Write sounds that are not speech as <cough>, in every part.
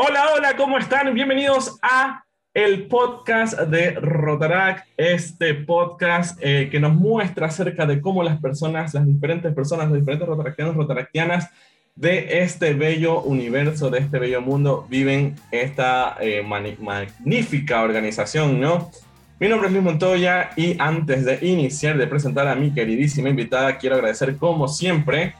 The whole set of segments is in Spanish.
Hola, hola, ¿cómo están? Bienvenidos a el podcast de Rotarac, este podcast eh, que nos muestra acerca de cómo las personas, las diferentes personas, los diferentes rotaractianos, rotaractianas de este bello universo, de este bello mundo, viven esta eh, magnífica organización, ¿no? Mi nombre es Luis Montoya y antes de iniciar, de presentar a mi queridísima invitada, quiero agradecer como siempre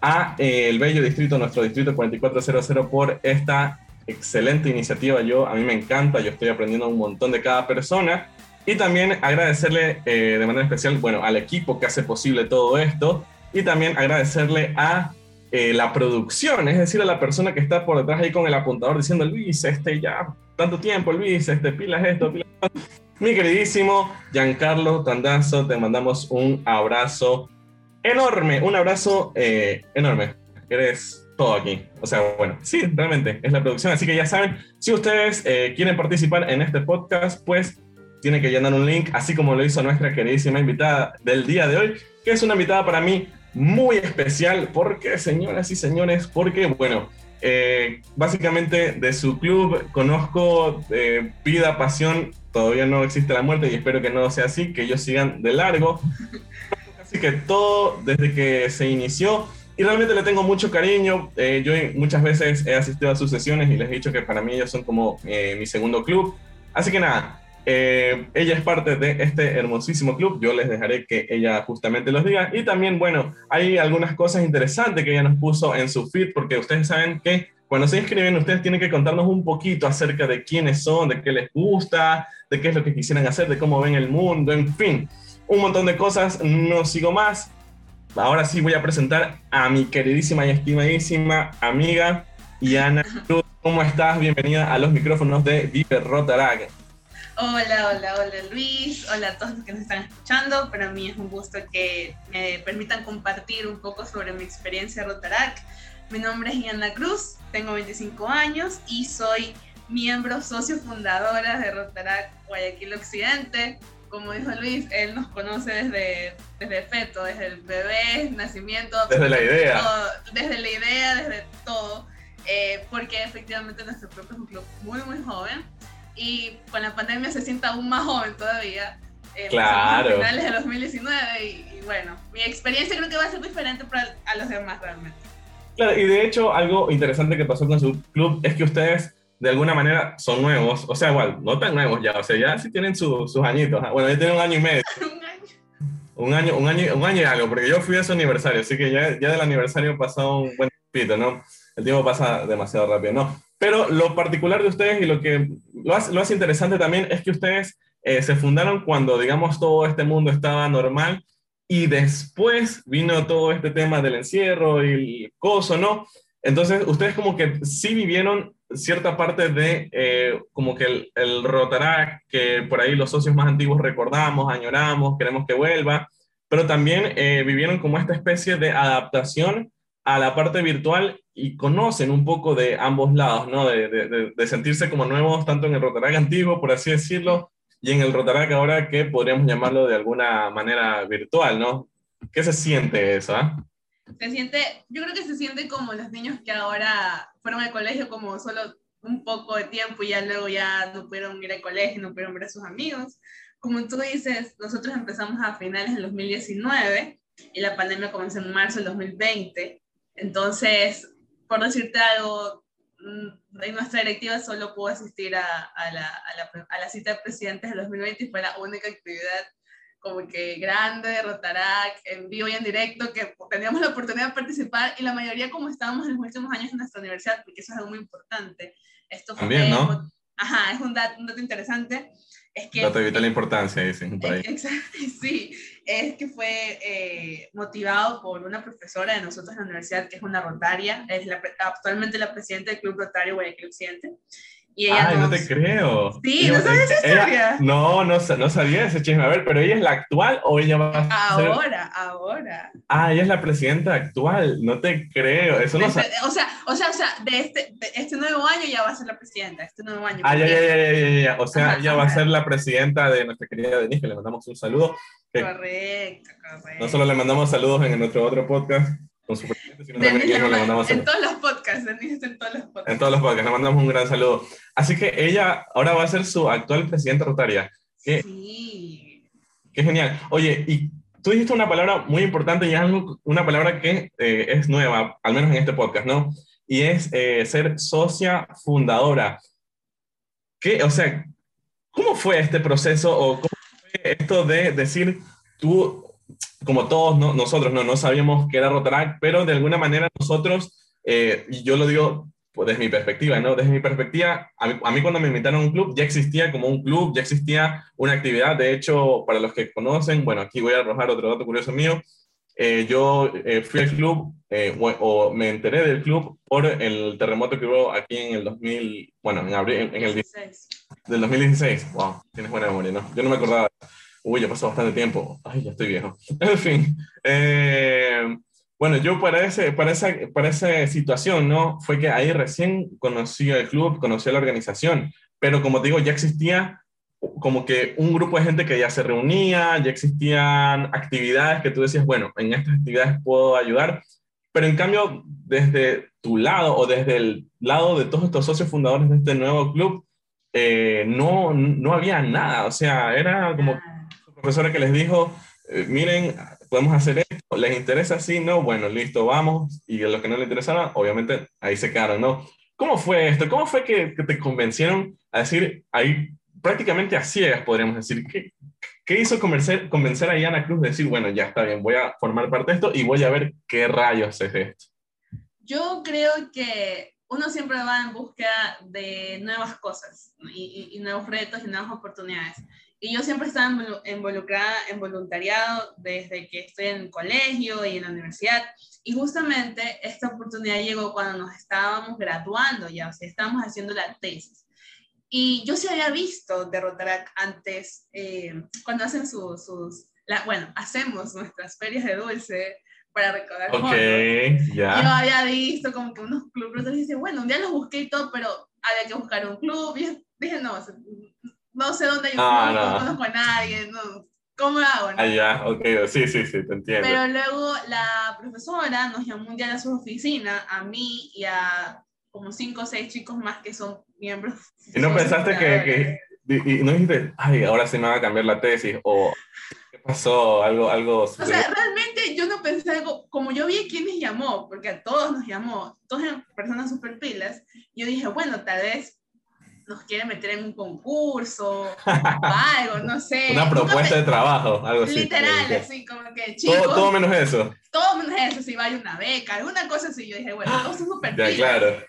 a eh, el bello distrito, nuestro distrito 4400 por esta excelente iniciativa. Yo, a mí me encanta, yo estoy aprendiendo un montón de cada persona. Y también agradecerle eh, de manera especial, bueno, al equipo que hace posible todo esto. Y también agradecerle a eh, la producción, es decir, a la persona que está por detrás ahí con el apuntador diciendo, Luis, este ya, tanto tiempo, Luis, este, pilas esto, pilas Mi queridísimo Giancarlo Tandazo, te mandamos un abrazo enorme, un abrazo eh, enorme. Eres todo aquí. O sea, bueno, sí, realmente es la producción. Así que ya saben, si ustedes eh, quieren participar en este podcast, pues tienen que llenar un link, así como lo hizo nuestra queridísima invitada del día de hoy, que es una invitada para mí muy especial. porque, señoras y señores? Porque, bueno, eh, básicamente de su club conozco vida, pasión, todavía no existe la muerte y espero que no sea así, que ellos sigan de largo. <laughs> Así que todo desde que se inició y realmente le tengo mucho cariño. Eh, yo muchas veces he asistido a sus sesiones y les he dicho que para mí ellos son como eh, mi segundo club. Así que nada, eh, ella es parte de este hermosísimo club. Yo les dejaré que ella justamente los diga. Y también, bueno, hay algunas cosas interesantes que ella nos puso en su feed, porque ustedes saben que cuando se inscriben, ustedes tienen que contarnos un poquito acerca de quiénes son, de qué les gusta, de qué es lo que quisieran hacer, de cómo ven el mundo, en fin un montón de cosas, no sigo más. Ahora sí voy a presentar a mi queridísima y estimadísima amiga Iana Cruz. ¿Cómo estás? Bienvenida a los micrófonos de Vive Rotarac. Hola, hola, hola Luis, hola a todos los que nos están escuchando. Para mí es un gusto que me permitan compartir un poco sobre mi experiencia Rotarac. Mi nombre es Iana Cruz, tengo 25 años y soy miembro socio fundadora de Rotarac Guayaquil Occidente como dijo Luis, él nos conoce desde, desde feto, desde el bebé, nacimiento. Desde la idea. desde la idea, desde todo. Eh, porque efectivamente nuestro club es un club muy, muy joven. Y con la pandemia se siente aún más joven todavía. Eh, claro. A finales de 2019 y, bueno, mi experiencia creo que va a ser diferente para a los demás realmente. Claro, y de hecho algo interesante que pasó con su club es que ustedes de alguna manera son nuevos, o sea, igual, no tan nuevos ya, o sea, ya sí tienen sus añitos. Bueno, ya tienen un año y medio. <laughs> un año. Un año, un año, y algo, porque yo fui a su aniversario, así que ya, ya del aniversario pasó un buen pito, ¿no? El tiempo pasa demasiado rápido, ¿no? Pero lo particular de ustedes y lo que lo hace, lo hace interesante también es que ustedes eh, se fundaron cuando, digamos, todo este mundo estaba normal y después vino todo este tema del encierro y el coso, ¿no? Entonces, ustedes como que sí vivieron cierta parte de eh, como que el, el, que por ahí los socios más antiguos recordamos, añoramos, queremos que vuelva, pero también eh, vivieron como esta especie de adaptación a la parte virtual y conocen un poco de ambos lados, ¿no? De, de, sentirse como nuevos, tanto en el Rotarac antiguo, por así decirlo, y en el Rotarac ahora que podríamos llamarlo de alguna manera virtual, ¿no? ¿Qué se siente eso? Ah? Se siente, yo creo que se siente como los niños que ahora fueron al colegio como solo un poco de tiempo y ya luego ya no pudieron ir al colegio, no pudieron ver a sus amigos. Como tú dices, nosotros empezamos a finales del 2019 y la pandemia comenzó en marzo del 2020. Entonces, por decirte algo, mm, nuestra directiva solo pudo asistir a, a, la, a, la, a la cita de presidentes del 2020 y fue la única actividad como que grande, Rotarac, en vivo y en directo, que teníamos la oportunidad de participar y la mayoría como estábamos en los últimos años en nuestra universidad, porque eso es algo muy importante. Esto También, ¿no? Ajá, es un dato, un dato interesante. Es que, dato de vital importancia, dicen por ahí. <laughs> Exacto, sí. Es que fue eh, motivado por una profesora de nosotros en la universidad, que es una rotaria, es la, actualmente la presidenta del Club Rotario Guayaquil Occidente. Ay, no te creo. Sí, ¿no sabes esa historia? no, no, no sabía ese chisme. A ver, pero ella es la actual o ella va a ser... Ahora, ahora. Ah, ella es la presidenta actual. No te creo. Eso no este, o sea, o sea, o sea, de este, de este nuevo año ya va a ser la presidenta. Este nuevo año. Ah, ya, ya, ya, ya, ya, O sea, ella va a ser la presidenta de nuestra querida Denise, que le mandamos un saludo. Correcto, correcto. No solo le mandamos saludos en nuestro otro podcast, con su presidente, sino Denise también le ma- mandamos en todos los podcasts, Denise está en todos los podcasts. en todos los podcasts, le mandamos un gran saludo. Así que ella ahora va a ser su actual presidenta rotaria. ¿Qué? Sí. Qué genial. Oye, y tú dijiste una palabra muy importante y es algo, una palabra que eh, es nueva, al menos en este podcast, ¿no? Y es eh, ser socia fundadora. ¿Qué, o sea, ¿cómo fue este proceso o cómo fue esto de decir, tú, como todos no- nosotros, no, no sabíamos que era Rotaract, pero de alguna manera nosotros, eh, y yo lo digo pues, desde mi perspectiva, ¿no? Desde mi perspectiva, a mí, a mí cuando me invitaron a un club, ya existía como un club, ya existía una actividad. De hecho, para los que conocen, bueno, aquí voy a arrojar otro dato curioso mío. Eh, yo eh, fui al club, eh, o, o me enteré del club por el terremoto que hubo aquí en el 2000, bueno, en abril, en, en el 16. del 2016. Wow, tienes buena memoria, ¿no? Yo no me acordaba. Uy, ya pasó bastante tiempo. Ay, ya estoy viejo. <laughs> En fin. eh, bueno, yo para, ese, para, esa, para esa situación, ¿no? Fue que ahí recién conocí el club, conocí la organización, pero como te digo, ya existía como que un grupo de gente que ya se reunía, ya existían actividades que tú decías, bueno, en estas actividades puedo ayudar, pero en cambio, desde tu lado o desde el lado de todos estos socios fundadores de este nuevo club, eh, no, no había nada, o sea, era como Ah, profesora que les dijo, eh, miren, podemos hacer esto, les interesa así, no, bueno, listo, vamos, y a los que no les interesaba, obviamente ahí se quedaron, ¿no? ¿Cómo fue esto? ¿Cómo fue que, que te convencieron a decir, ahí prácticamente a ciegas, podríamos decir, ¿qué, qué hizo convencer, convencer a Diana Cruz de decir, bueno, ya está bien, voy a formar parte de esto y voy a ver qué rayos es esto? Yo creo que uno siempre va en búsqueda de nuevas cosas y, y- y nuevos retos y nuevas oportunidades. Y yo siempre estaba involu- involucrada en voluntariado desde que estoy en el colegio y en la universidad. Y justamente esta oportunidad llegó cuando nos estábamos graduando ya, o sea, estábamos haciendo la tesis. Y yo sí había visto de Rotaract antes, eh, cuando hacen su- sus, la- bueno, hacemos nuestras ferias de dulce para recaudar Ok, fondos. Yo ya. había visto como que unos clubes, dije, bueno, un día los busqué y todo, pero había que buscar un club. Y dije, no, no sé dónde un Ah, no. no. conozco a nadie, no, ¿cómo hago? no? Ah, ya, ok, sí, sí, sí, te entiendo. Pero luego la profesora nos llamó un día a su oficina, a mí y a como cinco o seis chicos más que son miembros. ¿Y no pensaste que, que y, y no dijiste, ay, ahora sí me va a cambiar la tesis, o qué pasó, algo, algo O sea, realmente yo no pensé algo, como yo vi a quienes llamó, porque a todos nos llamó, todas personas super pilas, yo dije, bueno, tal vez nos quiere meter en un concurso, o algo, no sé. <laughs> una propuesta de trabajo, algo así. Literal, así como que chicos, Todo, todo, todo menos eso. menos eso, si va a una beca, alguna cosa así, yo dije, bueno, todos son super Ya, claro.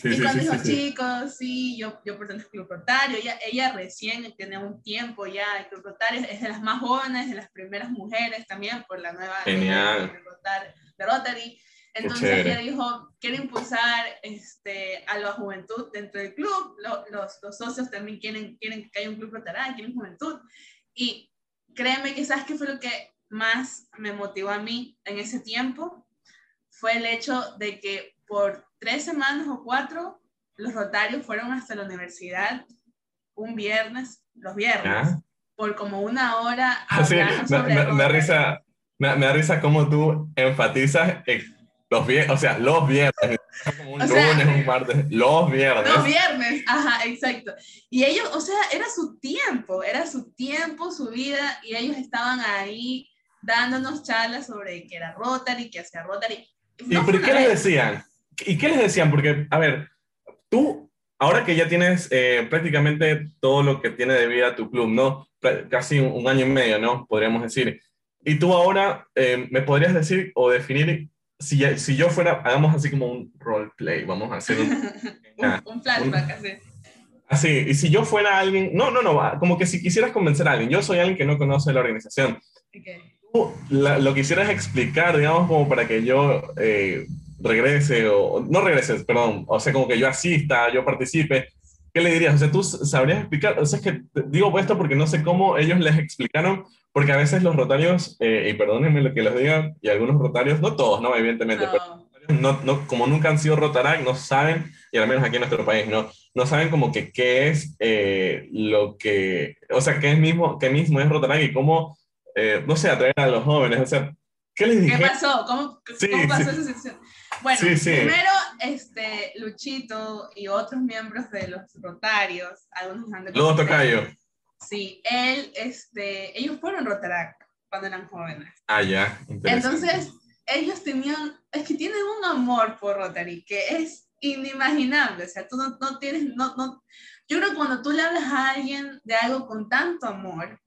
Sí, y sí, cuando sí, dijo, chicos, sí, yo, yo pertenezco al Club Rotario, ella, ella recién tenía un tiempo ya, el Club Rotario es de las más jóvenes, de las primeras mujeres también, por la nueva Genial. de de Rotary. Entonces ella dijo, quiere impulsar este, a la juventud dentro del club, Lo- los, los socios también quieren, quieren que haya un club Rotary, quieren juventud. Y créeme que sabes qué fue lo que más me motivó a mí en ese tiempo, fue el hecho de que por tres semanas o cuatro, los rotarios fueron hasta la universidad un viernes, los viernes, ¿Ya? por como una hora <laughs> Sí, me, me- me risa, me, me da risa cómo tú enfatizas en los viernes, o sea, los viernes, como un O sea, lunes, un martes, los viernes. Los viernes, ajá, exacto. Y ellos, o sea, era su tiempo, era su tiempo, su vida, y ellos estaban ahí dándonos charlas sobre qué era Rotary, qué hacía Rotary. ¿Y No por fue qué les decían? ¿Y qué les decían? Porque, a ver, tú, ahora que ya tienes eh, prácticamente todo lo que tiene de vida tu club, ¿no? Casi un, un año y medio, ¿no? Podríamos decir. Y tú ahora eh, me podrías decir o definir, si, si yo fuera, hagamos así como un roleplay, vamos a hacer un... un, <laughs> <laughs> un flashback así. Así, y si yo fuera alguien, no, no, no, como que si quisieras convencer a alguien, yo soy alguien que no conoce la organización, Ok. tú la- lo quisieras explicar, digamos, como para que yo eh, regrese, o no regrese, perdón, o sea, como que yo asista, yo participe, ¿qué le dirías? O sea, tú sabrías explicar, o sea, es que digo esto porque no sé cómo ellos les explicaron, porque a veces los rotarios, eh, y perdónenme lo que les diga, y algunos rotarios, no todos, ¿no? Evidentemente, pero No. no, no, como nunca han sido Rotaract, no saben, y al menos aquí en nuestro país, no, no saben como que qué es eh, lo que, o sea, qué, es mismo, qué mismo es Rotaract y cómo, eh, no sé, atraer a los jóvenes, o sea, ¿Qué les dije? ¿Qué pasó? ¿Cómo, Sí, cómo pasó sí. esa sección? Bueno, sí. primero, este, Luchito y otros miembros de los Rotarios, algunos han de conocer. tocayo. Sí, él, este, ellos fueron Rotarac cuando eran jóvenes. Ah, ya. Entonces, ellos tenían, es que tienen un amor por Rotary que es inimaginable. O sea, tú no, no tienes, no, no. Yo creo que cuando tú le hablas a alguien de algo con tanto amor,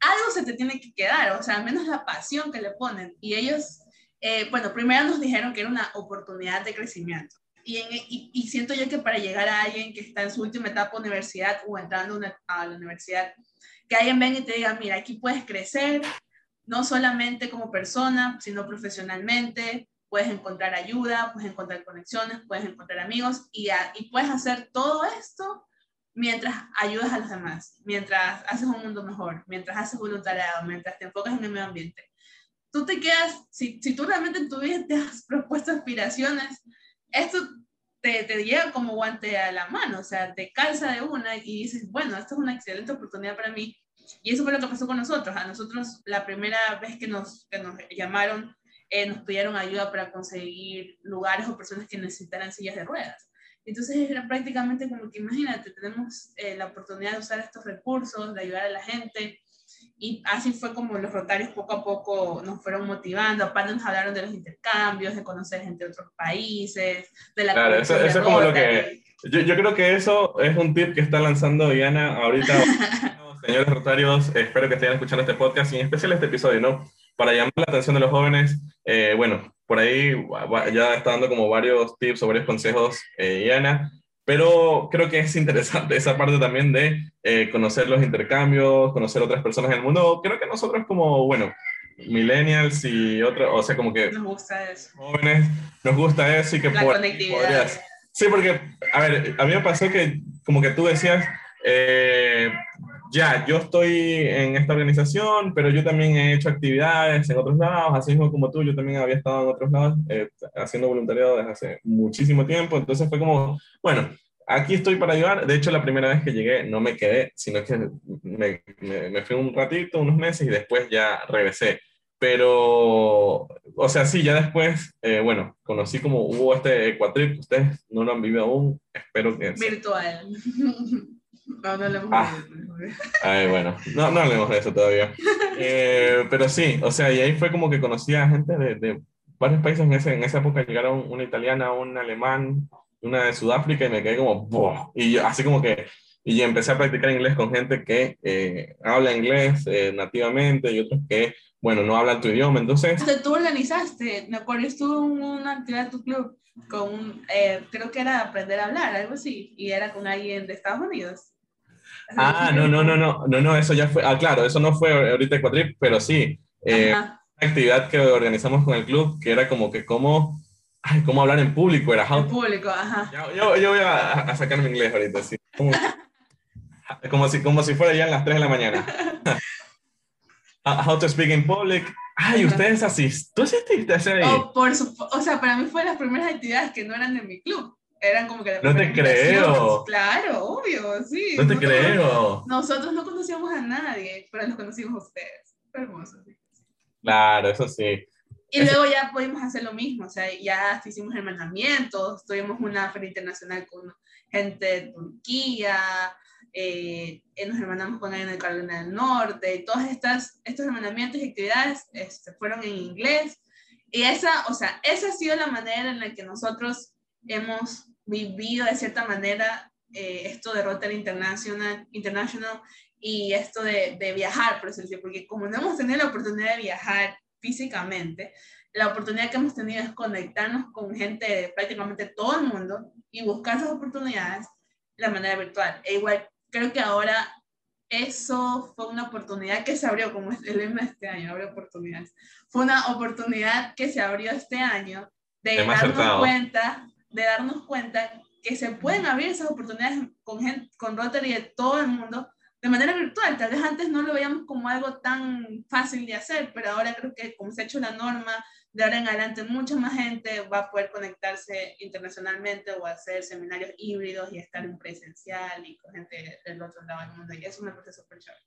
algo se te tiene que quedar, o sea, al menos la pasión que le ponen. Y ellos, eh, bueno, primero nos dijeron que era una oportunidad de crecimiento. Y, en- y, y siento yo que para llegar a alguien que está en su última etapa universidad o entrando una- a la universidad, que alguien venga y te diga, mira, aquí puedes crecer, no solamente como persona, sino profesionalmente, puedes encontrar ayuda, puedes encontrar conexiones, puedes encontrar amigos y, a- y puedes hacer todo esto mientras ayudas a los demás, mientras haces un mundo mejor, mientras haces voluntariado, mientras te enfocas en el medio ambiente. Tú te quedas, si, si tú realmente en tu vida te has propuesto aspiraciones, esto te, te llega como guante a la mano, o sea, te calza de una y dices, bueno, esta es una excelente oportunidad para mí. Y eso fue lo que pasó con nosotros. A nosotros, la primera vez que nos, que nos llamaron, eh, nos pidieron ayuda para conseguir lugares o personas que necesitaran sillas de ruedas. Entonces era prácticamente como que imagínate, tenemos eh, la oportunidad de usar estos recursos, de ayudar a la gente. Y así fue como los rotarios poco a poco nos fueron motivando. Aparte nos hablaron de los intercambios, de conocer gente de otros países, de la Claro, eso- eso es como lo que- Yo, yo creo que eso es un tip que está lanzando Diana ahorita. <laughs> <laughs> Señores rotarios, espero que estén escuchando este podcast y en especial este episodio, ¿no? Para llamar la atención de los jóvenes, eh, bueno, por ahí ya está dando como varios tips o varios consejos eh, Diana, pero creo que es interesante esa parte también de eh, conocer los intercambios, conocer otras personas en el mundo. Creo que nosotros como, bueno, millennials y otros, o sea, como que Nos gusta eso. jóvenes, nos gusta eso y que La por- conectividad. podrías- Sí, porque, a ver, a mí me pasó que como que tú decías, eh, ya, yo estoy en esta organización, pero yo también he hecho actividades en otros lados, así mismo como tú, yo también había estado en otros lados eh, haciendo voluntariado desde hace muchísimo tiempo, entonces fue como, bueno, aquí estoy para ayudar. De hecho, la primera vez que llegué no me quedé, sino que me, me- me fui un ratito, unos meses y después ya regresé. Pero, o sea, sí, ya después, eh, bueno, conocí como hubo este Equatrip, ustedes no lo han vivido aún, espero que... Virtual. <laughs> No, no lo hemos Ah. vivido. Ay, bueno, no, no hablemos de eso todavía. <laughs> Eh, pero sí, o sea, y ahí fue como que conocí a gente de, de varios países. En, ese, en esa época llegaron una italiana, un alemán, una de Sudáfrica y me quedé como, ¡buah! Y yo, así como que, y empecé a practicar inglés con gente que eh, habla inglés eh, nativamente y otros que, bueno, no hablan tu idioma. Entonces, tú organizaste, me acuerdo, estuvo en una actividad de tu club con, eh, creo que era aprender a hablar, algo así, y era con alguien de Estados Unidos. Ah, no, no, no, no, no, no, eso ya fue, ah, claro, eso no fue ahorita Equatrip, pero sí. Eh, una actividad que organizamos con el club, que era como que cómo, ay, cómo hablar en público, era how en público, ajá. Yo, yo, voy a, a sacar mi inglés ahorita, sí. Como, como si, como si fuera ya en las 3 de la mañana. <laughs> How to speak in public. Ay, ustedes asisten. ¿Tú asististe a ese ahí? O, por supo- o sea, para mí fue las primeras actividades que no eran de mi club. Eran como que de No te creo. Claro, obvio, sí. no te Nosotros- creo. Nosotros no conocíamos a nadie, pero los conocimos a ustedes. Fue hermoso. sí. Claro, eso sí. Y Eso- luego ya pudimos hacer lo mismo, o sea, ya hicimos hermanamientos, tuvimos una feria internacional con gente de Turquía, eh, nos hermanamos con alguien de Carolina del Norte, y todos estas, estos hermanamientos y actividades este, fueron en inglés. Y esa, o sea, esa ha sido la manera en la que nosotros hemos vivido de cierta manera eh, esto de Rotary International, International y esto de, de viajar, por eso decir, porque como no hemos tenido la oportunidad de viajar físicamente, la oportunidad que hemos tenido es conectarnos con gente de prácticamente todo el mundo y buscar esas oportunidades de la manera virtual. E igual, creo que ahora eso fue una oportunidad que se abrió, como es el lema de este año, abre oportunidades. Fue una oportunidad que se abrió este año de Tema darnos acertado. cuenta, de darnos cuenta que se pueden abrir esas oportunidades con, gente, con Rotary de todo el mundo de manera virtual. Tal vez antes no lo veíamos como algo tan fácil de hacer, pero ahora creo que como se ha hecho la norma, de ahora en adelante mucha más gente va a poder conectarse internacionalmente o hacer seminarios híbridos y estar en presencial y con gente del otro lado del mundo. Y eso me parece súper chévere.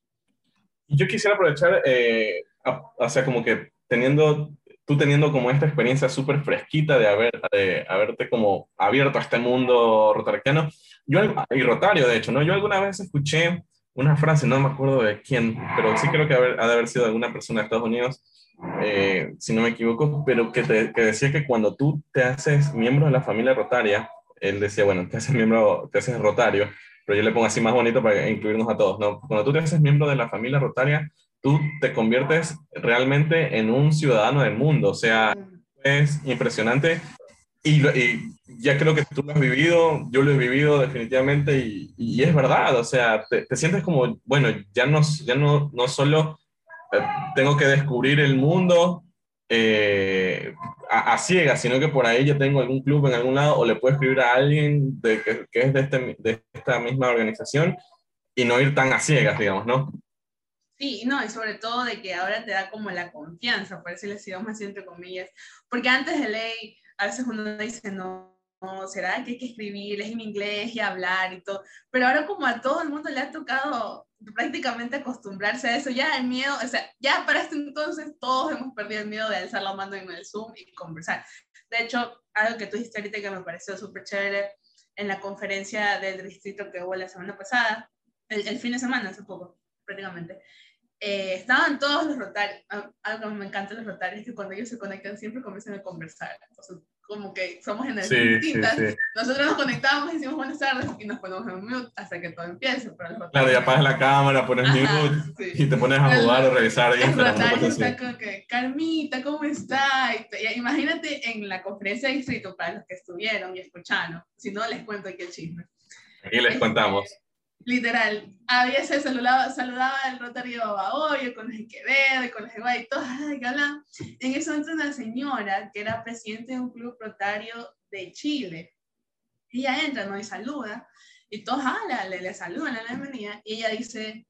Yo quisiera aprovechar, eh, a- o sea, como que teniendo, tú teniendo como esta experiencia súper fresquita de, haber, de haberte como abierto a este mundo rotarquiano, yo, y rotario de hecho, ¿no? Yo alguna vez escuché una frase, no me acuerdo de quién, pero sí creo que ha de haber sido alguna persona de Estados Unidos, eh, si no me equivoco, pero que, te, que decía que cuando tú te haces miembro de la familia rotaria, él decía, bueno, te haces miembro, te haces rotario, pero yo le pongo así más bonito para incluirnos a todos, ¿no? Cuando tú te haces miembro de la familia rotaria, tú te conviertes realmente en un ciudadano del mundo, o sea, es impresionante y, ya creo que tú lo has vivido, yo lo he vivido definitivamente y, y es verdad, o sea, te, te, sientes como, bueno, ya no, ya no, no solo eh, tengo que descubrir el mundo, eh, a, a, ciegas, sino que por ahí yo tengo algún club en algún lado o le puedo escribir a alguien de, que, que, es de, este, de esta misma organización y no ir tan a ciegas, digamos, ¿no? Sí, no, y sobre todo de que ahora te da como la confianza, por decirlo vamos entre comillas, porque antes de ley, a veces uno dice, no, no, será que hay que escribir, es en inglés y hablar y todo, pero ahora como a todo el mundo le ha tocado prácticamente acostumbrarse a eso, ya el miedo, o sea, ya para este entonces todos hemos perdido el miedo de alzar la mano en el Zoom y conversar. De hecho, algo que tú dijiste ahorita que me pareció súper chévere en la conferencia del distrito que hubo la semana pasada, el, el fin de semana, hace poco, prácticamente, eh, estaban todos los rotarios, algo que me encanta los rotarios, que cuando ellos se conectan siempre comienzan a conversar. Entonces, como que somos energías sí, distintas. Sí, sí. Nosotros nos conectamos y decimos buenas tardes y nos ponemos en mute hasta que todo empiece. Pero claro, ya apagas la cámara, pones Ajá, mute y te pones a jugar o revisar. Como que, Carmita, ¿cómo está? Y, imagínate en la conferencia de distrito para los que estuvieron y escucharon. Si no, les cuento aquí el chisme. Aquí les contamos. Literal, había se saludaba, saludaba el Rotario Babahoyo con los Quevedo con los y todos, ay, galán. En eso entra una señora que era presidente de un club rotario de Chile. Ella entra, ¿no? Y saluda, y todos, ah, le, le saludan, la bienvenida, y ella dice,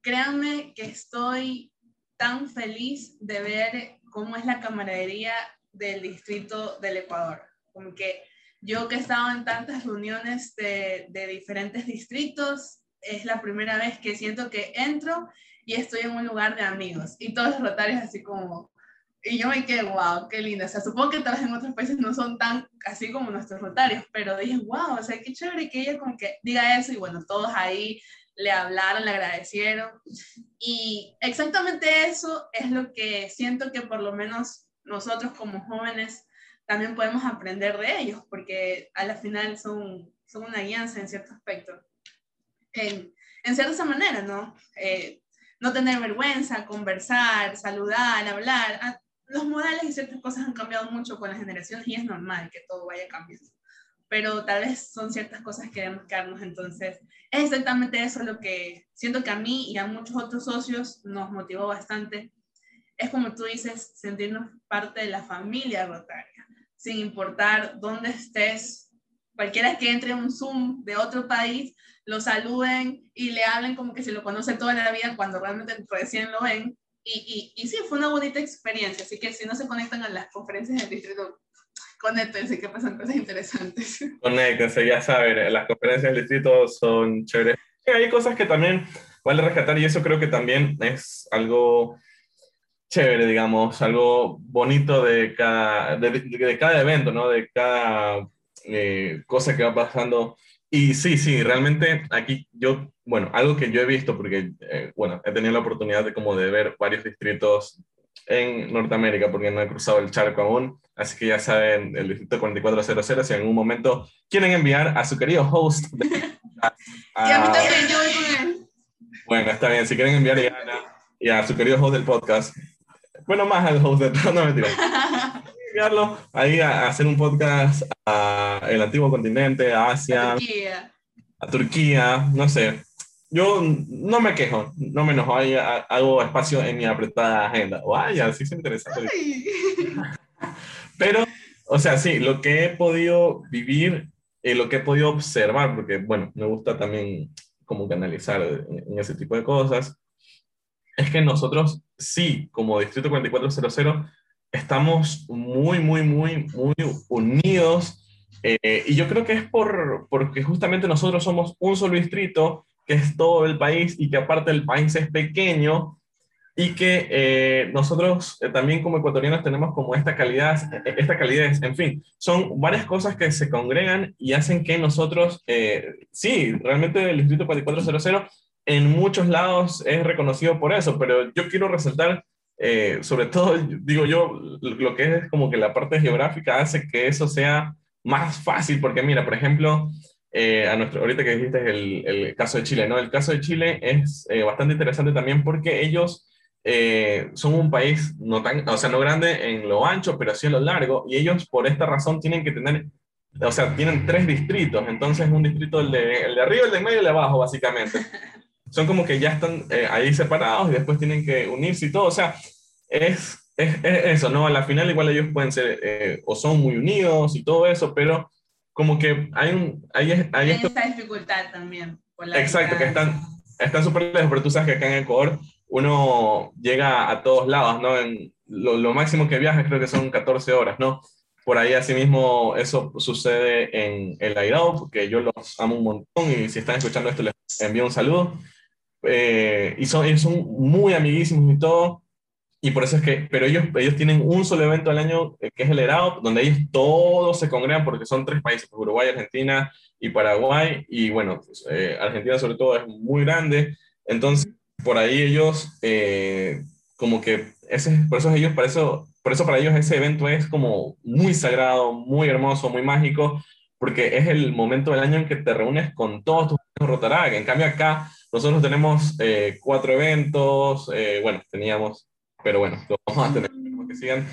créanme que estoy tan feliz de ver cómo es la camaradería del distrito del Ecuador. Como que yo que he estado en tantas reuniones de, diferentes distritos, es la primera vez que siento que entro y estoy en un lugar de amigos. Y todos los rotarios así como... Y yo me quedé, wow, qué lindo. O sea, supongo que tal vez en otros países no son tan así como nuestros rotarios, pero dije, wow, o sea, qué chévere que ella como que diga eso y bueno, todos ahí le hablaron, le agradecieron. Y exactamente eso es lo que siento que por lo menos nosotros como jóvenes también podemos aprender de ellos, porque a la final son, son una guianza en cierto aspecto. En, en cierta manera, ¿no? Eh, no tener vergüenza, conversar, saludar, hablar. Ah, los modales y ciertas cosas han cambiado mucho con las generaciones y es normal que todo vaya cambiando. Pero tal vez son ciertas cosas que debemos quedarnos. Entonces, es exactamente eso lo que siento que a mí y a muchos otros socios nos motivó bastante. Es como tú dices, sentirnos parte de la familia rotaria sin importar dónde estés, cualquiera que entre en un Zoom de otro país, lo saluden y le hablen como que se lo conoce toda la vida cuando realmente recién lo ven. Y, y, y sí, fue una bonita experiencia, así que si no se conectan a las conferencias del distrito, conéctense, que pasan cosas interesantes. <laughs> Conéctense, ya saben, las conferencias del distrito son chéveres. Hay cosas que también vale rescatar y eso creo que también es algo chévere, digamos, algo bonito de cada, de, de cada evento, ¿no? De cada eh, cosa que va pasando. Y sí, sí, realmente aquí yo, bueno, algo que yo he visto, porque, eh, bueno, he tenido la oportunidad de como de ver varios distritos en Norteamérica, porque no he cruzado el charco aún, así que ya saben, el distrito 4400, si en algún momento quieren enviar a su querido host. De, <laughs> a, a, y a mí también, yo voy con él. Bueno, está bien, si quieren enviar a, y a su querido host del podcast, bueno, más al host de no mentira. <laughs> Enviarlo ahí a, hacer un podcast a el antiguo continente, a Asia, a Turquía. a Turquía, no sé. Yo no me quejo, no me enojo, ahí hago espacio en mi apretada agenda. Vaya, sí es interesante. <laughs> Pero, o sea, sí, lo que he podido vivir y lo que he podido observar, porque, bueno, me gusta también como que analizar en, en ese tipo de cosas, es que nosotros sí, como Distrito 4400, estamos muy, muy, muy, muy unidos. Eh, y yo creo que es por, porque justamente nosotros somos un solo distrito, que es todo el país, y que aparte el país es pequeño, y que eh, nosotros eh, también como ecuatorianos tenemos como esta calidad, esta calidez, en fin, son varias cosas que se congregan y hacen que nosotros, sí, realmente el Distrito 4400 en muchos lados es reconocido por eso, pero yo quiero resaltar, sobre todo, digo yo, lo que es como que la parte geográfica hace que eso sea más fácil, porque mira, por ejemplo, a nuestro, ahorita que dijiste el, el, caso de Chile, ¿no? El caso de Chile es bastante interesante también porque ellos eh, son un país no tan, o sea, no grande en lo ancho, pero sí en lo largo, y ellos por esta razón tienen que tener, o sea, tienen tres distritos, entonces un distrito, el de, el de arriba, el de medio y el de abajo, básicamente. <laughs> Son como que ya están eh, ahí separados y después tienen que unirse y todo, o sea, es, es, eso, ¿no? A la final igual ellos pueden ser, eh, o son muy unidos y todo eso, pero como que hay un... Hay, hay, hay esta dificultad también. exacto, que están están súper lejos, pero tú sabes que acá en Ecuador uno llega a todos lados, ¿no? En lo, máximo que viaja creo que son 14 horas, ¿no? Por ahí asimismo eso sucede en el Airao, porque yo los amo un montón y si están escuchando esto les envío un saludo. Eh, y son, son muy amiguísimos y todo, y por eso es que, pero ellos, ellos tienen un solo evento al año, eh, que es el ERAO, donde ellos todos se congregan porque son tres países, Uruguay, Argentina y Paraguay, y bueno, pues, eh, Argentina sobre todo es muy grande, entonces por ahí ellos, eh, como que, ese, por eso ellos, para eso, por eso para ellos ese evento es como muy sagrado, muy hermoso, muy mágico, porque es el momento del año en que te reúnes con todos tus Rotaract. En cambio acá nosotros tenemos eh, cuatro eventos, eh, bueno, teníamos, pero bueno, lo vamos a tener, que sigan,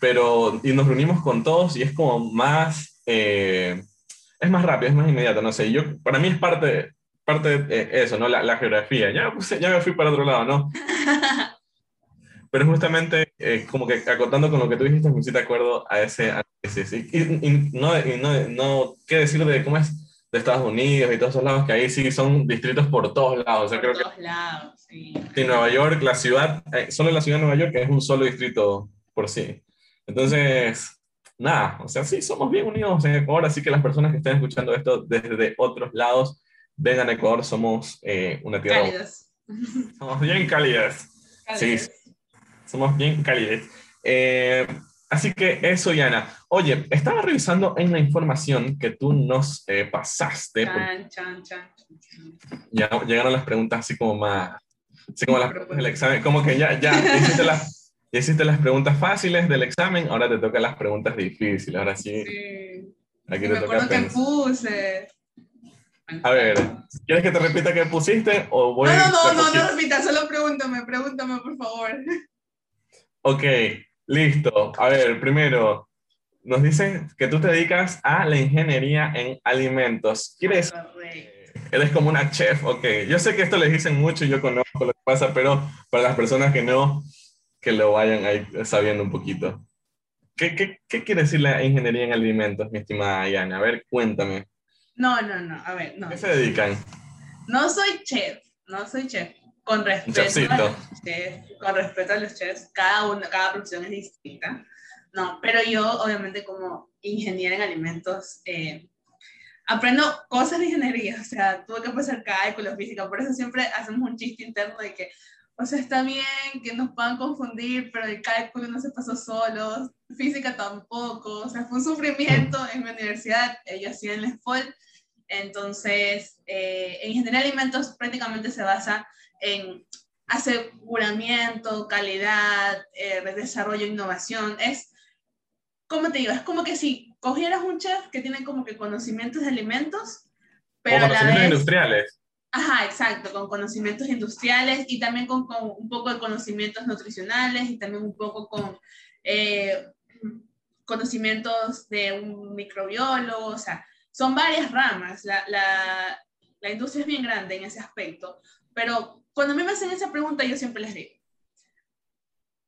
pero y nos reunimos con todos y es como más, es más rápido, es más inmediato, no sé, yo, para mí es parte, parte de eso, ¿no? La, la geografía. Ya, pues, ya me fui para otro lado, ¿no? <laughs> Pero justamente, eh, como que acotando con lo que tú dijiste, me hiciste acuerdo a ese análisis. Y, y, no, y no, no, ¿qué decir de cómo es de Estados Unidos y todos esos lados? Que ahí sí son distritos por todos lados. O sea, por creo todos lados, sí. Sí, Nueva York, la ciudad, eh, solo la ciudad de Nueva York es un solo distrito por sí. Entonces, nada, o sea, sí, somos bien unidos en Ecuador, así que las personas que estén escuchando esto desde otros lados, vengan a Ecuador, somos eh, una tierra. Cálidas. Somos bien cálidas. Sí, somos bien cálidas. Eh, así que eso, Yana. Oye, estaba revisando en la información que tú nos eh, pasaste. Chan, chan, chan, ya llegaron las preguntas así como más. Así como las preguntas del examen. Como que ya, ya <laughs> hiciste las, hiciste las preguntas fáciles del examen, ahora te tocan las preguntas difíciles. Ahora sí. sí. Aquí te me toca acuerdo que puse. A ver, ¿quieres que te repita qué pusiste o voy No, no, no, no, no repita, solo pregúntame, pregúntame, por favor. Ok, listo. A ver, primero, nos dicen que tú te dedicas a la ingeniería en alimentos. ¿Quieres? Eres como una chef, ok. Yo sé que esto les dicen mucho y yo conozco lo que pasa, pero para las personas que no, que lo vayan ahí sabiendo un poquito. ¿Qué, qué, qué quiere decir la ingeniería en alimentos, mi estimada Yana? A ver, cuéntame. No, no, no, a ver, no. ¿Qué se dedican? No soy chef, no soy chef. Con respeto, a los chefs, con respeto a los chefs, cada uno, cada profesión es distinta. No, pero yo obviamente como ingeniera en alimentos eh, aprendo cosas de ingeniería, o sea, tuve que pasar cálculo, física, por eso siempre hacemos un chiste interno de que, o sea, está bien que nos puedan confundir, pero el cálculo no se pasó solo, física tampoco, o sea, fue un sufrimiento en mi universidad, yo hacía en la SPOL, entonces, eh, en ingeniería de alimentos prácticamente se basa en aseguramiento, calidad, eh, desarrollo, innovación. Es, ¿cómo te digo? Es como que si cogieras un chef que tiene como que conocimientos de alimentos, pero Como a la conocimientos vez... industriales. Ajá, exacto, con conocimientos industriales y también con, con un poco de conocimientos nutricionales y también un poco con eh, conocimientos de un microbiólogo, o sea, son varias ramas. La, la, la industria es bien grande en ese aspecto, pero cuando a mí me hacen esa pregunta, yo siempre les digo,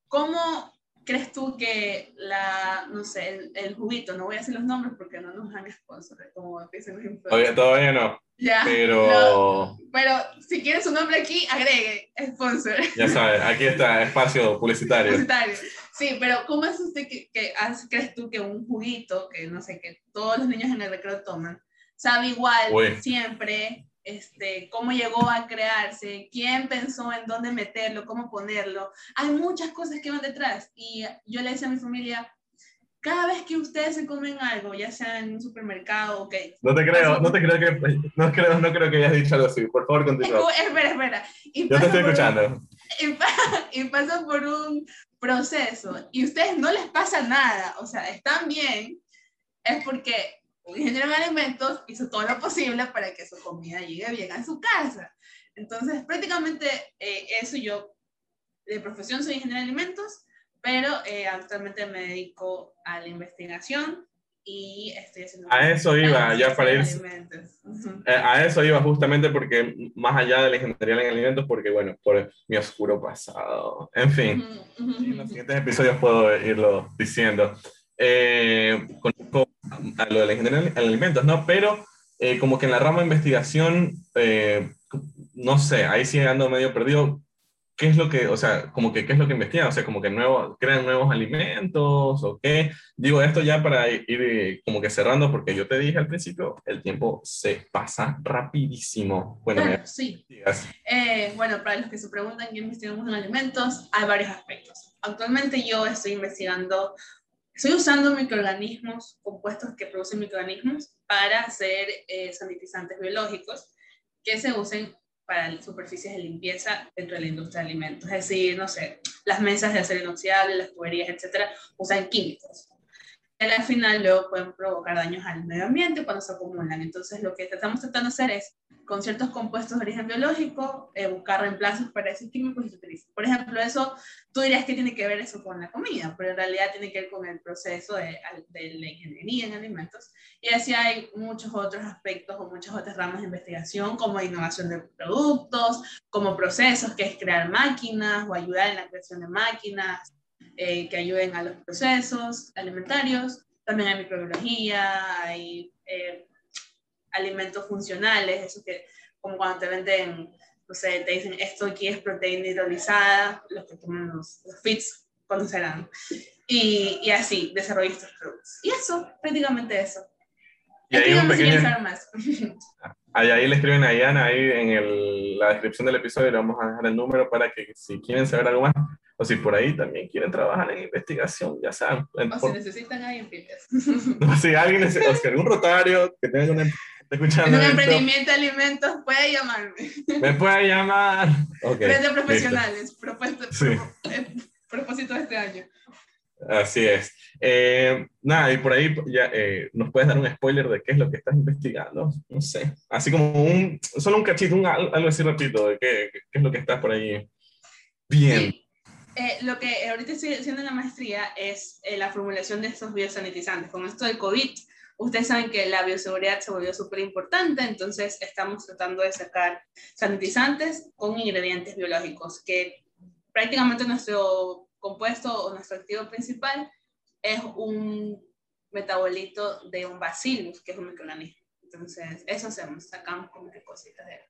¿cómo crees tú que la, no sé, el, el juguito, no voy a decir los nombres porque no nos han sponsor, como dicen los Todavía, influencers. todavía no, Ya, pero no, pero si quieren su nombre aquí, agregue sponsor. ya sabes, aquí está espacio publicitario. publicitario. Sí, pero ¿cómo es usted que, que crees tú que un juguito, que no sé, que todos los niños en el recreo toman, sabe igual Uy. siempre este, cómo llegó a crearse, quién pensó en dónde meterlo, cómo ponerlo. Hay muchas cosas que van detrás. Y yo le decía a mi familia, cada vez que ustedes se comen algo, ya sea en un supermercado, ok. No te creo, no te creo que, no creo, no creo que hayas dicho algo así. Por favor, continúa. <laughs> Espera, espera. Y yo te estoy escuchando. y, y pasan por un proceso y a ustedes no les pasa nada, o sea, están bien, es porque un ingeniero en alimentos hizo todo lo posible para que su comida llegue bien a su casa. Entonces, prácticamente eh, eso yo, de profesión soy ingeniero en alimentos, pero eh, actualmente me dedico a la investigación y estoy haciendo... A eso iba, ya para ir... Eh, a eso iba justamente porque más allá de la ingeniería en alimentos, porque bueno, por mi oscuro pasado. En fin, en los siguientes episodios puedo irlo diciendo. Eh, con, a lo de la ingeniería en alimentos, ¿no? Pero eh, como que en la rama de investigación, eh, no sé, ahí sigue ando medio perdido. ¿Qué es lo que, o sea, como que qué es lo que investigan? O sea, como que nuevo, crean nuevos alimentos o qué. Digo esto ya para ir, como que cerrando, porque yo te dije al principio, el tiempo se pasa rapidísimo. Bueno, <laughs> sí. bueno, para los que se preguntan qué investigamos en alimentos, hay varios aspectos. Actualmente yo estoy investigando Estoy usando microorganismos, compuestos que producen microorganismos, para hacer eh, sanitizantes biológicos que se usen para superficies de limpieza dentro de la industria de alimentos. Es decir, no sé, las mesas de acero inoxidable, las tuberías, etcétera, usan químicos al final luego pueden provocar daños al medio ambiente cuando se acumulan. Entonces, lo que estamos tratando de hacer es, con ciertos compuestos de origen biológico, eh, buscar reemplazos para esos químicos y se utilizan. Por ejemplo, eso, tú dirías que tiene que ver eso con la comida, pero en realidad tiene que ver con el proceso de, de la ingeniería en alimentos. Y así hay muchos otros aspectos o muchas otras ramas de investigación, como innovación de productos, como procesos, que es crear máquinas o ayudar en la creación de máquinas, eh, que ayuden a los procesos alimentarios. También hay microbiología, hay eh, alimentos funcionales, eso que como cuando te venden, no sé, te dicen esto aquí es proteína hidrolizada, los que toman los, los FITs conocerán. Y, y así, desarrollo estos productos. Y eso, prácticamente eso. Y ahí, un pequeño... más. <laughs> Ahí, ahí, le escriben a Iana, ahí en el, la descripción del episodio le vamos a dejar el número para que si quieren saber algo más, o si por ahí también quieren trabajar en investigación, ya saben. O si necesitan a alguien, <laughs> O si alguien necesita, o si algún rotario que tenga una escuchando un emprendimiento de alimentos, puede llamarme. Me puede llamar. Okay, de profesionales, propuesto, sí. Eh, propósito de este año. Así es. Eh, nada, y por ahí ya eh, nos puedes dar un spoiler de qué es lo que estás investigando, no sé, así como un, solo un cachito, un, algo así repito, de qué, qué, es lo que estás por ahí bien. Eh, lo que ahorita estoy haciendo en la maestría es la formulación de estos biosanitizantes. Con esto del COVID, ustedes saben que la bioseguridad se volvió súper importante, entonces estamos tratando de sacar sanitizantes con ingredientes biológicos, que prácticamente nuestro compuesto o nuestro activo principal es un metabolito de un bacillus, que es un microorganismo. Entonces, eso hacemos, sacamos como que cositas de,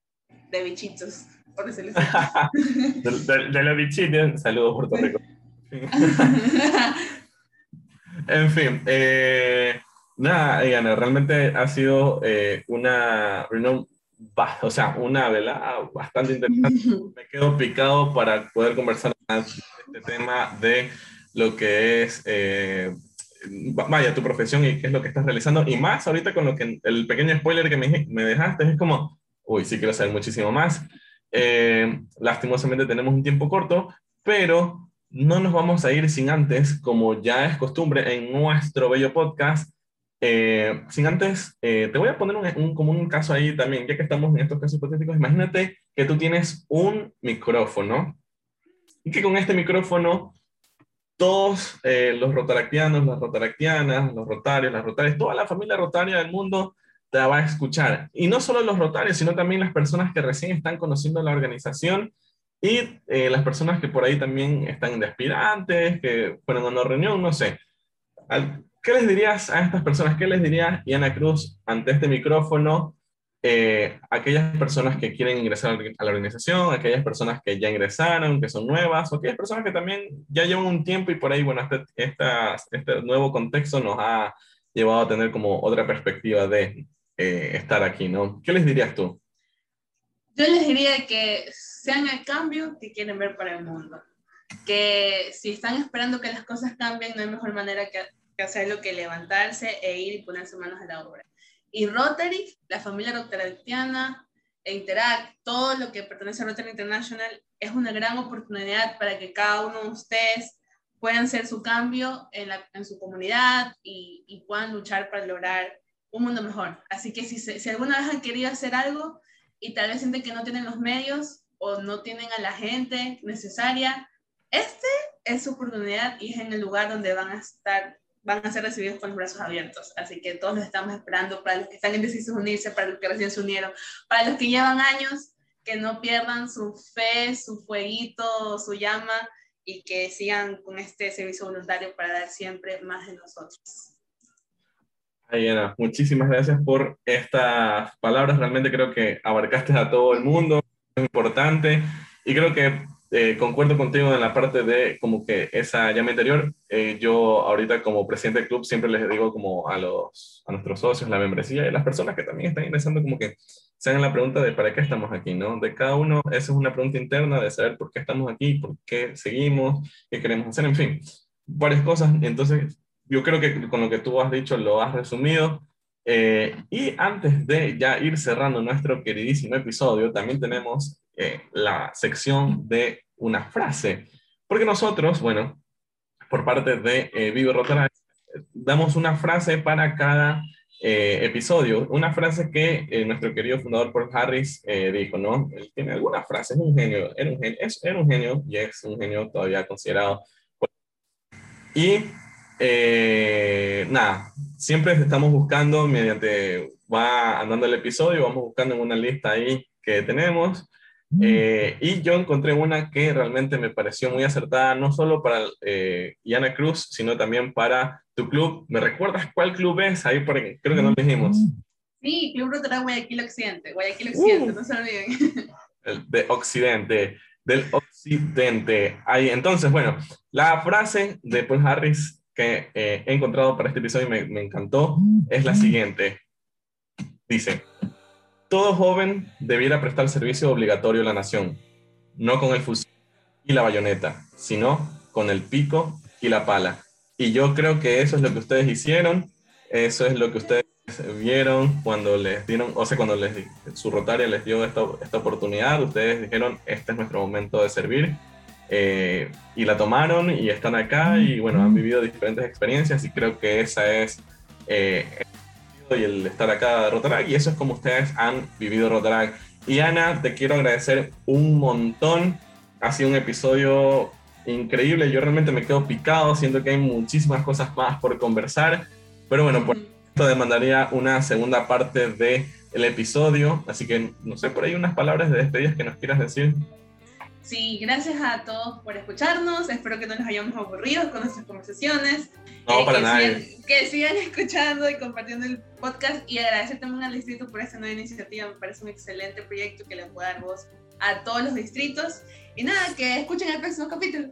de bichitos, <laughs> por decirlo así. de, de, los bichitos, saludos Puerto Rico. en fin, eh, nada, Diana, realmente ha sido eh, una reunión, o sea, una velada bastante interesante. Me quedo picado para poder conversar este tema de lo que es, eh, vaya, tu profesión y qué es lo que estás realizando. Y más ahorita con lo que el pequeño spoiler que me, me dejaste, es como, uy, sí quiero saber muchísimo más. Eh, lastimosamente tenemos un tiempo corto, pero no nos vamos a ir sin antes, como ya es costumbre en nuestro bello podcast, eh, sin antes, te voy a poner un, un, como un caso ahí también, ya que estamos en estos casos hipotéticos. Imagínate que tú tienes un micrófono y que con este micrófono todos eh, los rotaractianos, las rotaractianas, los rotarios, las rotarias, toda la familia rotaria del mundo te va a escuchar. Y no solo los rotarios, sino también las personas que recién están conociendo la organización y eh, las personas que por ahí también están de aspirantes, que fueron a una reunión, no sé. ¿Qué les dirías a estas personas? ¿Qué les diría Ana Cruz ante este micrófono eh, aquellas personas que quieren ingresar a la organización, aquellas personas que ya ingresaron, que son nuevas, o aquellas personas que también ya llevan un tiempo y por ahí, bueno, este, este nuevo contexto nos ha llevado a tener como otra perspectiva de eh, estar aquí, ¿no? ¿Qué les dirías tú? Yo les diría que sean el cambio que quieren ver para el mundo. Que si están esperando que las cosas cambien, no hay mejor manera que, hacerlo que levantarse e ir y ponerse manos a la obra. Y Rotary, la familia rotaractiana, e Interact, todo lo que pertenece a Rotary International, es una gran oportunidad para que cada uno de ustedes puedan hacer su cambio en, su comunidad y, y, puedan luchar para lograr un mundo mejor. Así que si, si alguna vez han querido hacer algo y tal vez sienten que no tienen los medios o no tienen a la gente necesaria, este es su oportunidad y es en el lugar donde van a estar van a ser recibidos con los brazos abiertos. Así que todos los estamos esperando para los que están indecisos unirse, para los que recién se unieron, para los que llevan años, que no pierdan su fe, su fueguito, su llama y que sigan con este servicio voluntario para dar siempre más de nosotros. Ayana, muchísimas gracias por estas palabras. Realmente creo que abarcaste a todo el mundo, es importante. Y creo que eh, concuerdo contigo en la parte de como que esa llama interior. Eh, yo ahorita como presidente del club siempre les digo como a, los, a nuestros socios, la membresía y las personas que también están ingresando como que se hagan la pregunta de para qué estamos aquí, ¿no? De cada uno, esa es una pregunta interna de saber por qué estamos aquí, por qué seguimos, qué queremos hacer, en fin, varias cosas. Entonces, yo creo que con lo que tú has dicho lo has resumido. Eh, y antes de ya ir cerrando nuestro queridísimo episodio, también tenemos eh, la sección de una frase. Porque nosotros, bueno, por parte de eh, Vivo Rotaract, damos una frase para cada eh, episodio. Una frase que nuestro querido fundador Paul Harris dijo, ¿no? Él tiene algunas frases, es un genio, era un genio, es, era un genio y es un genio todavía considerado. Y nada, siempre estamos buscando, mediante va andando el episodio, vamos buscando en una lista ahí que tenemos Mm. Eh, y yo encontré una que realmente me pareció muy acertada, no solo para eh, Iana Cruz, sino también para tu club. ¿Me recuerdas cuál club es? Ahí por, creo que no lo dijimos. Sí, Club Rotterdam Guayaquil Occidente. Guayaquil Occidente, uh. no se olviden. El de Occidente, del Occidente. Ahí, entonces, bueno, la frase de Paul Harris que eh, he encontrado para este episodio y me, encantó es la siguiente. Dice, todo joven debiera prestar servicio obligatorio a la nación, no con el fusil y la bayoneta, sino con el pico y la pala. Y yo creo que eso es lo que ustedes hicieron, eso es lo que ustedes vieron cuando les dieron, o sea, cuando les, su rotaria les dio esta, esta oportunidad, ustedes dijeron, este es nuestro momento de servir, eh, y la tomaron y están acá y bueno, han vivido diferentes experiencias y creo que esa es eh, y el estar acá de Rotaract, y eso es como ustedes han vivido Rotaract. Y Ana, te quiero agradecer un montón. Ha sido un episodio increíble. Yo realmente me quedo picado, siento que hay muchísimas cosas más por conversar. Pero bueno, por esto demandaría una segunda parte del el episodio. Así que, no sé, por ahí unas palabras de despedidas que nos quieras decir. Sí, gracias a todos por escucharnos. Espero que no nos hayamos aburrido con nuestras conversaciones. No, eh, para nada. que sigan <laughs> escuchando y compartiendo el podcast. Y agradecer también al distrito por esta nueva iniciativa. Me parece un excelente proyecto que le pueda dar voz a todos los distritos. Y nada, que escuchen el próximo capítulo.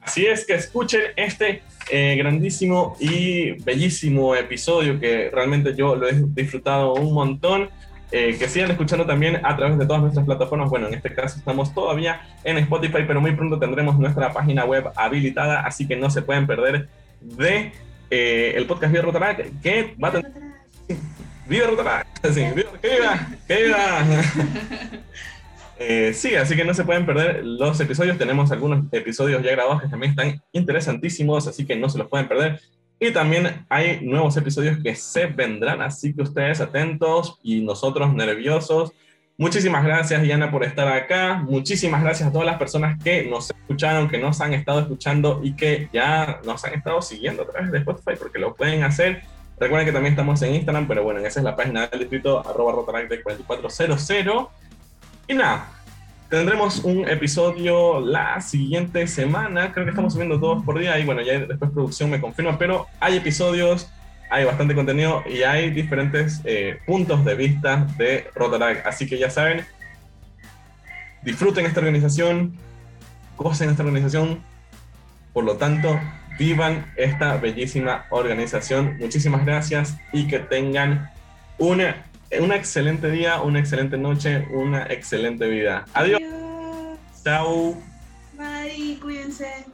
Así es, que escuchen este eh, grandísimo y bellísimo episodio que realmente yo lo he disfrutado un montón. Eh, que sigan escuchando también a través de todas nuestras plataformas. Bueno, en este caso estamos todavía en Spotify, pero muy pronto tendremos nuestra página web habilitada, así que no se pueden perder de eh, el podcast Vida Rotarac, que va a tener... Vida Rotarac, sí, que viva, que viva. <laughs> Eh, sí, así que no se pueden perder los episodios. Tenemos algunos episodios ya grabados que también están interesantísimos, así que no se los pueden perder. Y también hay nuevos episodios que se vendrán, así que ustedes atentos y nosotros nerviosos. Muchísimas gracias, Diana, por estar acá. Muchísimas gracias a todas las personas que nos escucharon, que nos han estado escuchando y que ya nos han estado siguiendo a través de Spotify, porque lo pueden hacer. Recuerden que también estamos en Instagram, pero bueno, esa es la página del distrito, arroba 4400. Y nada, Tendremos un episodio la siguiente semana. Creo que estamos subiendo dos por día y bueno, ya después producción me confirma, pero hay episodios, hay bastante contenido y hay diferentes eh, puntos de vista de Rotaract. Así que ya saben, disfruten esta organización, gocen esta organización. Por lo tanto, vivan esta bellísima organización. Muchísimas gracias y que tengan un un excelente día, una excelente noche, una excelente vida. Adiós. Adiós. Chao. Bye, cuídense.